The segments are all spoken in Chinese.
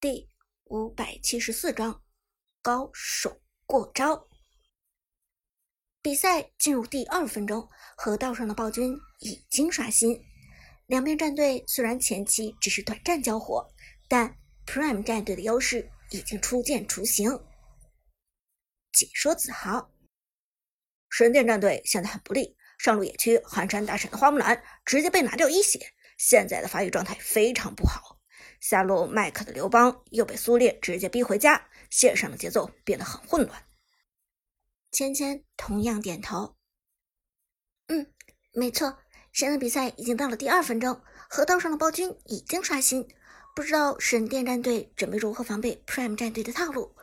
第五百七十四章高手过招。比赛进入第二分钟，河道上的暴君已经刷新。两边战队虽然前期只是短暂交火，但 Prime 战队的优势已经初见雏形。解说子豪，神殿战队现在很不利，上路野区寒山大神的花木兰直接被拿掉一血，现在的发育状态非常不好。下路麦克的刘邦又被苏烈直接逼回家，线上的节奏变得很混乱。芊芊同样点头，嗯，没错，现在比赛已经到了第二分钟，河道上的暴君已经刷新，不知道神殿战队准备如何防备 Prime 战队的套路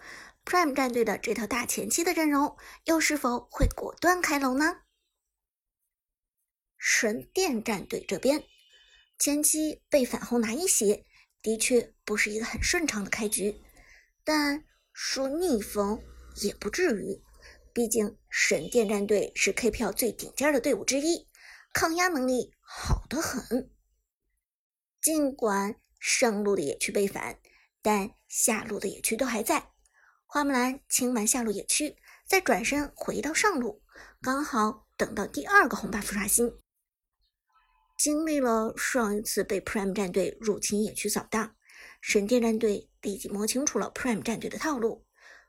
，Prime 战队的这套大前期的阵容又是否会果断开龙呢？神殿战队这边前期被反红拿一血。的确不是一个很顺畅的开局，但说逆风也不至于。毕竟神殿战队是 KPL 最顶尖的队伍之一，抗压能力好得很。尽管上路的野区被反，但下路的野区都还在。花木兰清完下路野区，再转身回到上路，刚好等到第二个红 buff 刷新。经历了上一次被 Prime 战队入侵野区扫荡，神殿战队立即摸清楚了 Prime 战队的套路。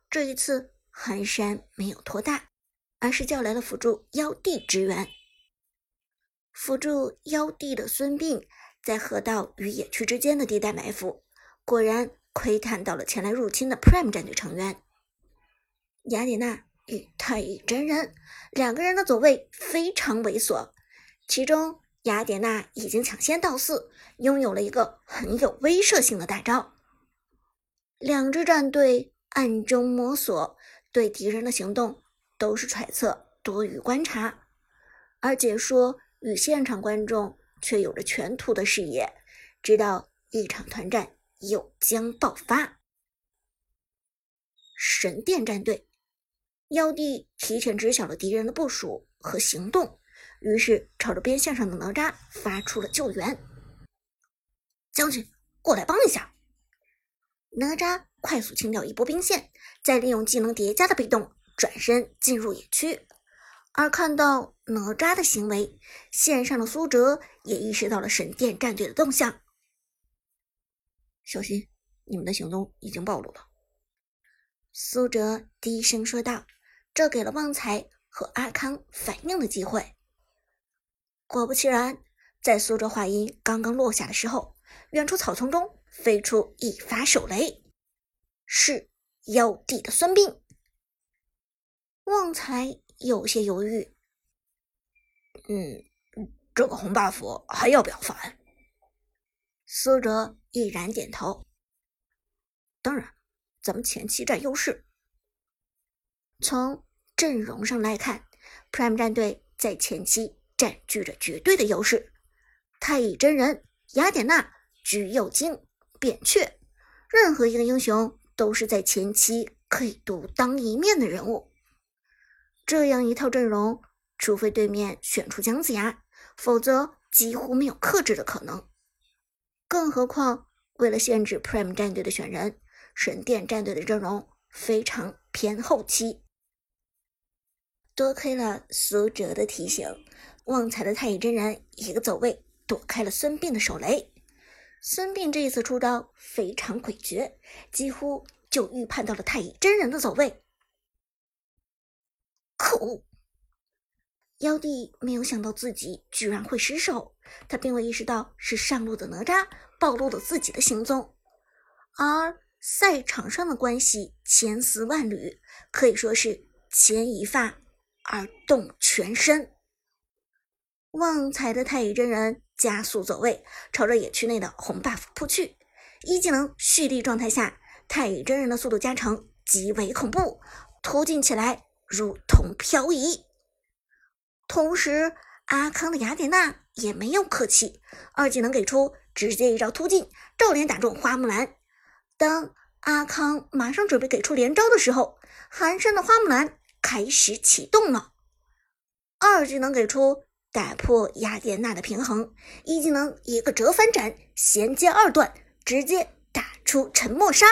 这一次，寒山没有拖大，而是叫来了辅助妖帝支援。辅助妖帝的孙膑在河道与野区之间的地带埋伏，果然窥探到了前来入侵的 Prime 战队成员雅典娜与太乙真人两个人的走位非常猥琐，其中。雅典娜已经抢先到四，拥有了一个很有威慑性的大招。两支战队暗中摸索，对敌人的行动都是揣测多于观察，而解说与现场观众却有着全图的视野，知道一场团战又将爆发。神殿战队，妖帝提前知晓了敌人的部署和行动。于是，朝着边线上的哪吒发出了救援。将军，过来帮一下！哪吒快速清掉一波兵线，再利用技能叠加的被动转身进入野区。而看到哪吒的行为，线上的苏哲也意识到了神殿战队的动向。小心，你们的行踪已经暴露了。苏哲低声说道，这给了旺财和阿康反应的机会。果不其然，在苏哲话音刚刚落下的时候，远处草丛中飞出一发手雷，是妖帝的孙膑。旺财有些犹豫，嗯，这个红 buff 还要不要反？苏哲毅然点头。当然，咱们前期占优势。从阵容上来看，Prime 战队在前期。占据着绝对的优势，太乙真人、雅典娜、橘右京、扁鹊，任何一个英雄都是在前期可以独当一面的人物。这样一套阵容，除非对面选出姜子牙，否则几乎没有克制的可能。更何况，为了限制 Prime 战队的选人，神殿战队的阵容非常偏后期。多亏了苏哲的提醒。旺财的太乙真人一个走位躲开了孙膑的手雷，孙膑这一次出招非常诡谲，几乎就预判到了太乙真人的走位。可恶！妖帝没有想到自己居然会失手，他并未意识到是上路的哪吒暴露了自己的行踪，而赛场上的关系千丝万缕，可以说是牵一发而动全身。旺财的太乙真人加速走位，朝着野区内的红 buff 扑去。一技能蓄力状态下，太乙真人的速度加成极为恐怖，突进起来如同漂移。同时，阿康的雅典娜也没有客气，二技能给出，直接一招突进，照脸打中花木兰。当阿康马上准备给出连招的时候，寒山的花木兰开始启动了，二技能给出。打破雅典娜的平衡，一技能一个折返斩衔接二段，直接打出沉默杀，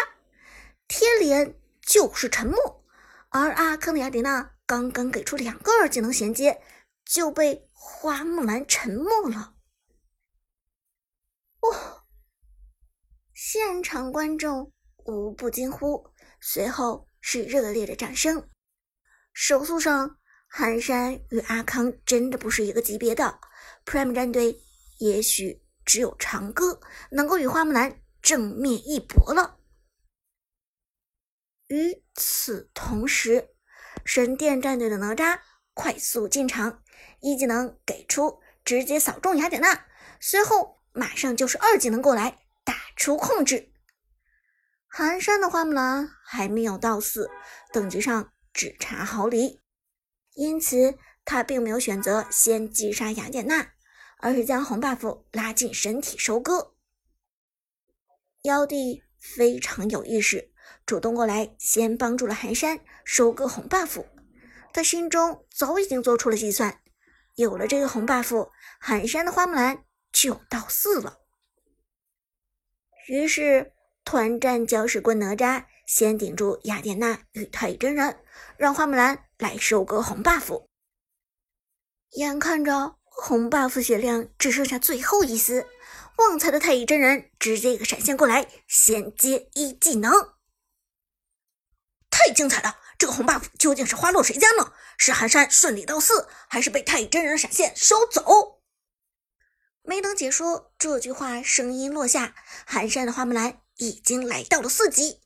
贴脸就是沉默。而阿坑的雅典娜刚刚给出两个二技能衔接，就被花木兰沉默了。哇！现场观众无不惊呼，随后是热烈的掌声。手速上，寒山与阿康真的不是一个级别的。Prime 战队也许只有长歌能够与花木兰正面一搏了。与此同时，神殿战队的哪吒快速进场，一技能给出，直接扫中雅典娜，随后马上就是二技能过来打出控制。寒山的花木兰还没有到四等级上，只差毫厘，因此他并没有选择先击杀雅典娜。而是将红 buff 拉进身体收割，妖帝非常有意识，主动过来先帮助了寒山收割红 buff。他心中早已经做出了计算，有了这个红 buff，寒山的花木兰就到四了。于是团战搅屎棍哪吒先顶住雅典娜与太乙真人，让花木兰来收割红 buff。眼看着。红 buff 血量只剩下最后一丝，旺财的太乙真人直接一个闪现过来，衔接一技能，太精彩了！这个红 buff 究竟是花落谁家呢？是寒山顺利到四，还是被太乙真人闪现收走？没等解说这句话，声音落下，寒山的花木兰已经来到了四级，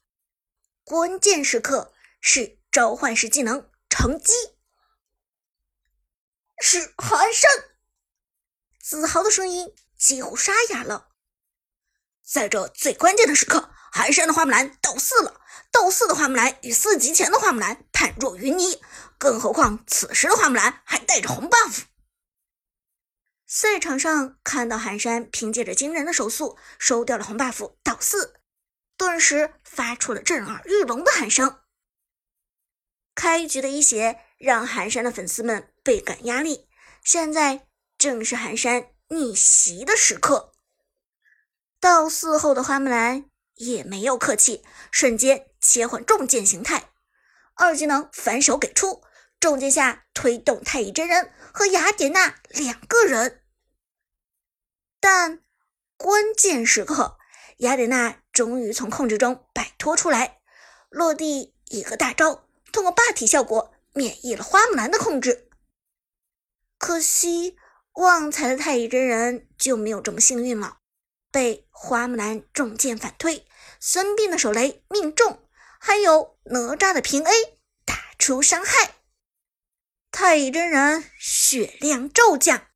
关键时刻是召唤师技能成机，是寒山。子豪的声音几乎沙哑了。在这最关键的时刻，寒山的花木兰到四了。到四的花木兰与四级前的花木兰判若云泥，更何况此时的花木兰还带着红 buff。赛场上看到寒山凭借着惊人的手速收掉了红 buff 到四，顿时发出了震耳欲聋的喊声。开局的一血让寒山的粉丝们倍感压力，现在。正是寒山逆袭的时刻，到四后的花木兰也没有客气，瞬间切换重剑形态，二技能反手给出，重剑下推动太乙真人和雅典娜两个人。但关键时刻，雅典娜终于从控制中摆脱出来，落地一个大招，通过霸体效果免疫了花木兰的控制。可惜。旺财的太乙真人就没有这么幸运了，被花木兰重剑反推，孙膑的手雷命中，还有哪吒的平 A 打出伤害，太乙真人血量骤降，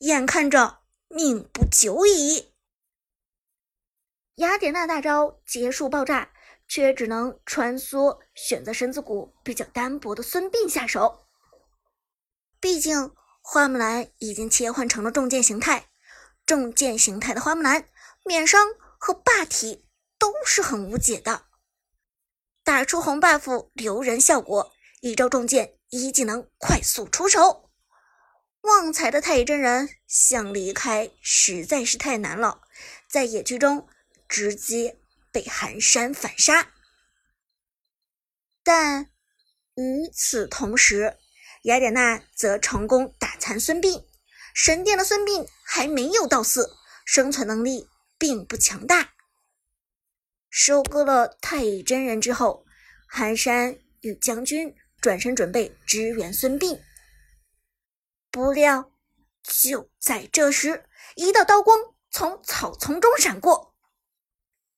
眼看着命不久矣。雅典娜大招结束爆炸，却只能穿梭，选择身子骨比较单薄的孙膑下手，毕竟。花木兰已经切换成了重剑形态，重剑形态的花木兰免伤和霸体都是很无解的。打出红 buff 留人效果，一招重剑一技能快速出手。旺财的太乙真人想离开实在是太难了，在野区中直接被寒山反杀。但与此同时，雅典娜则成功打残孙膑，神殿的孙膑还没有到四，生存能力并不强大。收割了太乙真人之后，寒山与将军转身准备支援孙膑，不料就在这时，一道刀光从草丛中闪过，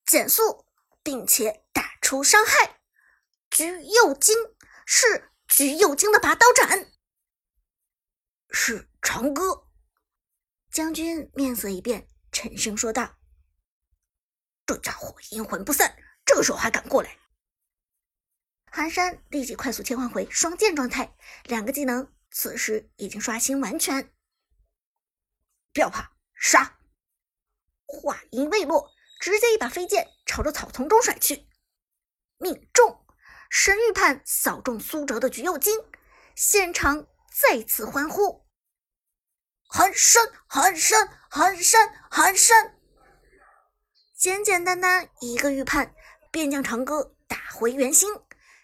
减速并且打出伤害。橘右京是。橘右京的拔刀斩是长歌。将军面色一变，沉声说道：“这家伙阴魂不散，这个时候还敢过来？”寒山立即快速切换回双剑状态，两个技能此时已经刷新完全。不要怕，杀！话音未落，直接一把飞剑朝着草丛中甩去，命中。神预判扫中苏哲的橘右京，现场再次欢呼：“寒山，寒山，寒山，寒山！”简简单单一个预判，便将长歌打回原形。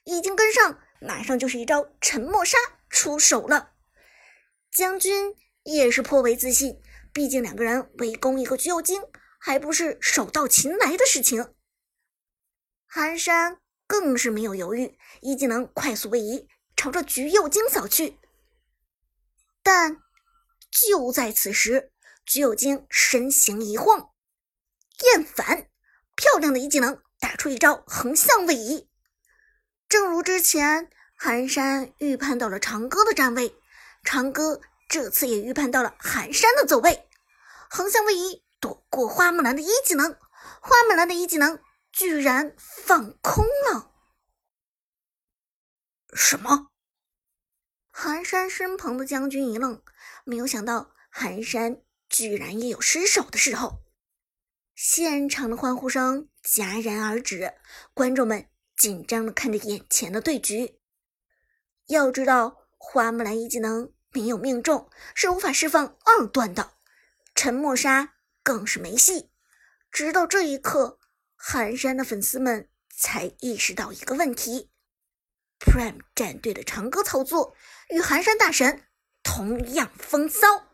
已经跟上，马上就是一招沉默杀出手了。将军也是颇为自信，毕竟两个人围攻一个橘右京，还不是手到擒来的事情。寒山更是没有犹豫，一技能快速位移，朝着橘右京扫去。但就在此时，橘右京身形一晃。厌烦，漂亮的一技能打出一招横向位移。正如之前，寒山预判到了长歌的站位，长歌这次也预判到了寒山的走位。横向位移躲过花木兰的一技能，花木兰的一技能居然放空了。什么？寒山身旁的将军一愣，没有想到寒山居然也有失手的时候。现场的欢呼声戛然而止，观众们紧张的看着眼前的对局。要知道，花木兰一技能没有命中是无法释放二段的，沉默杀更是没戏。直到这一刻，寒山的粉丝们才意识到一个问题：Prime 战队的长歌操作与寒山大神同样风骚。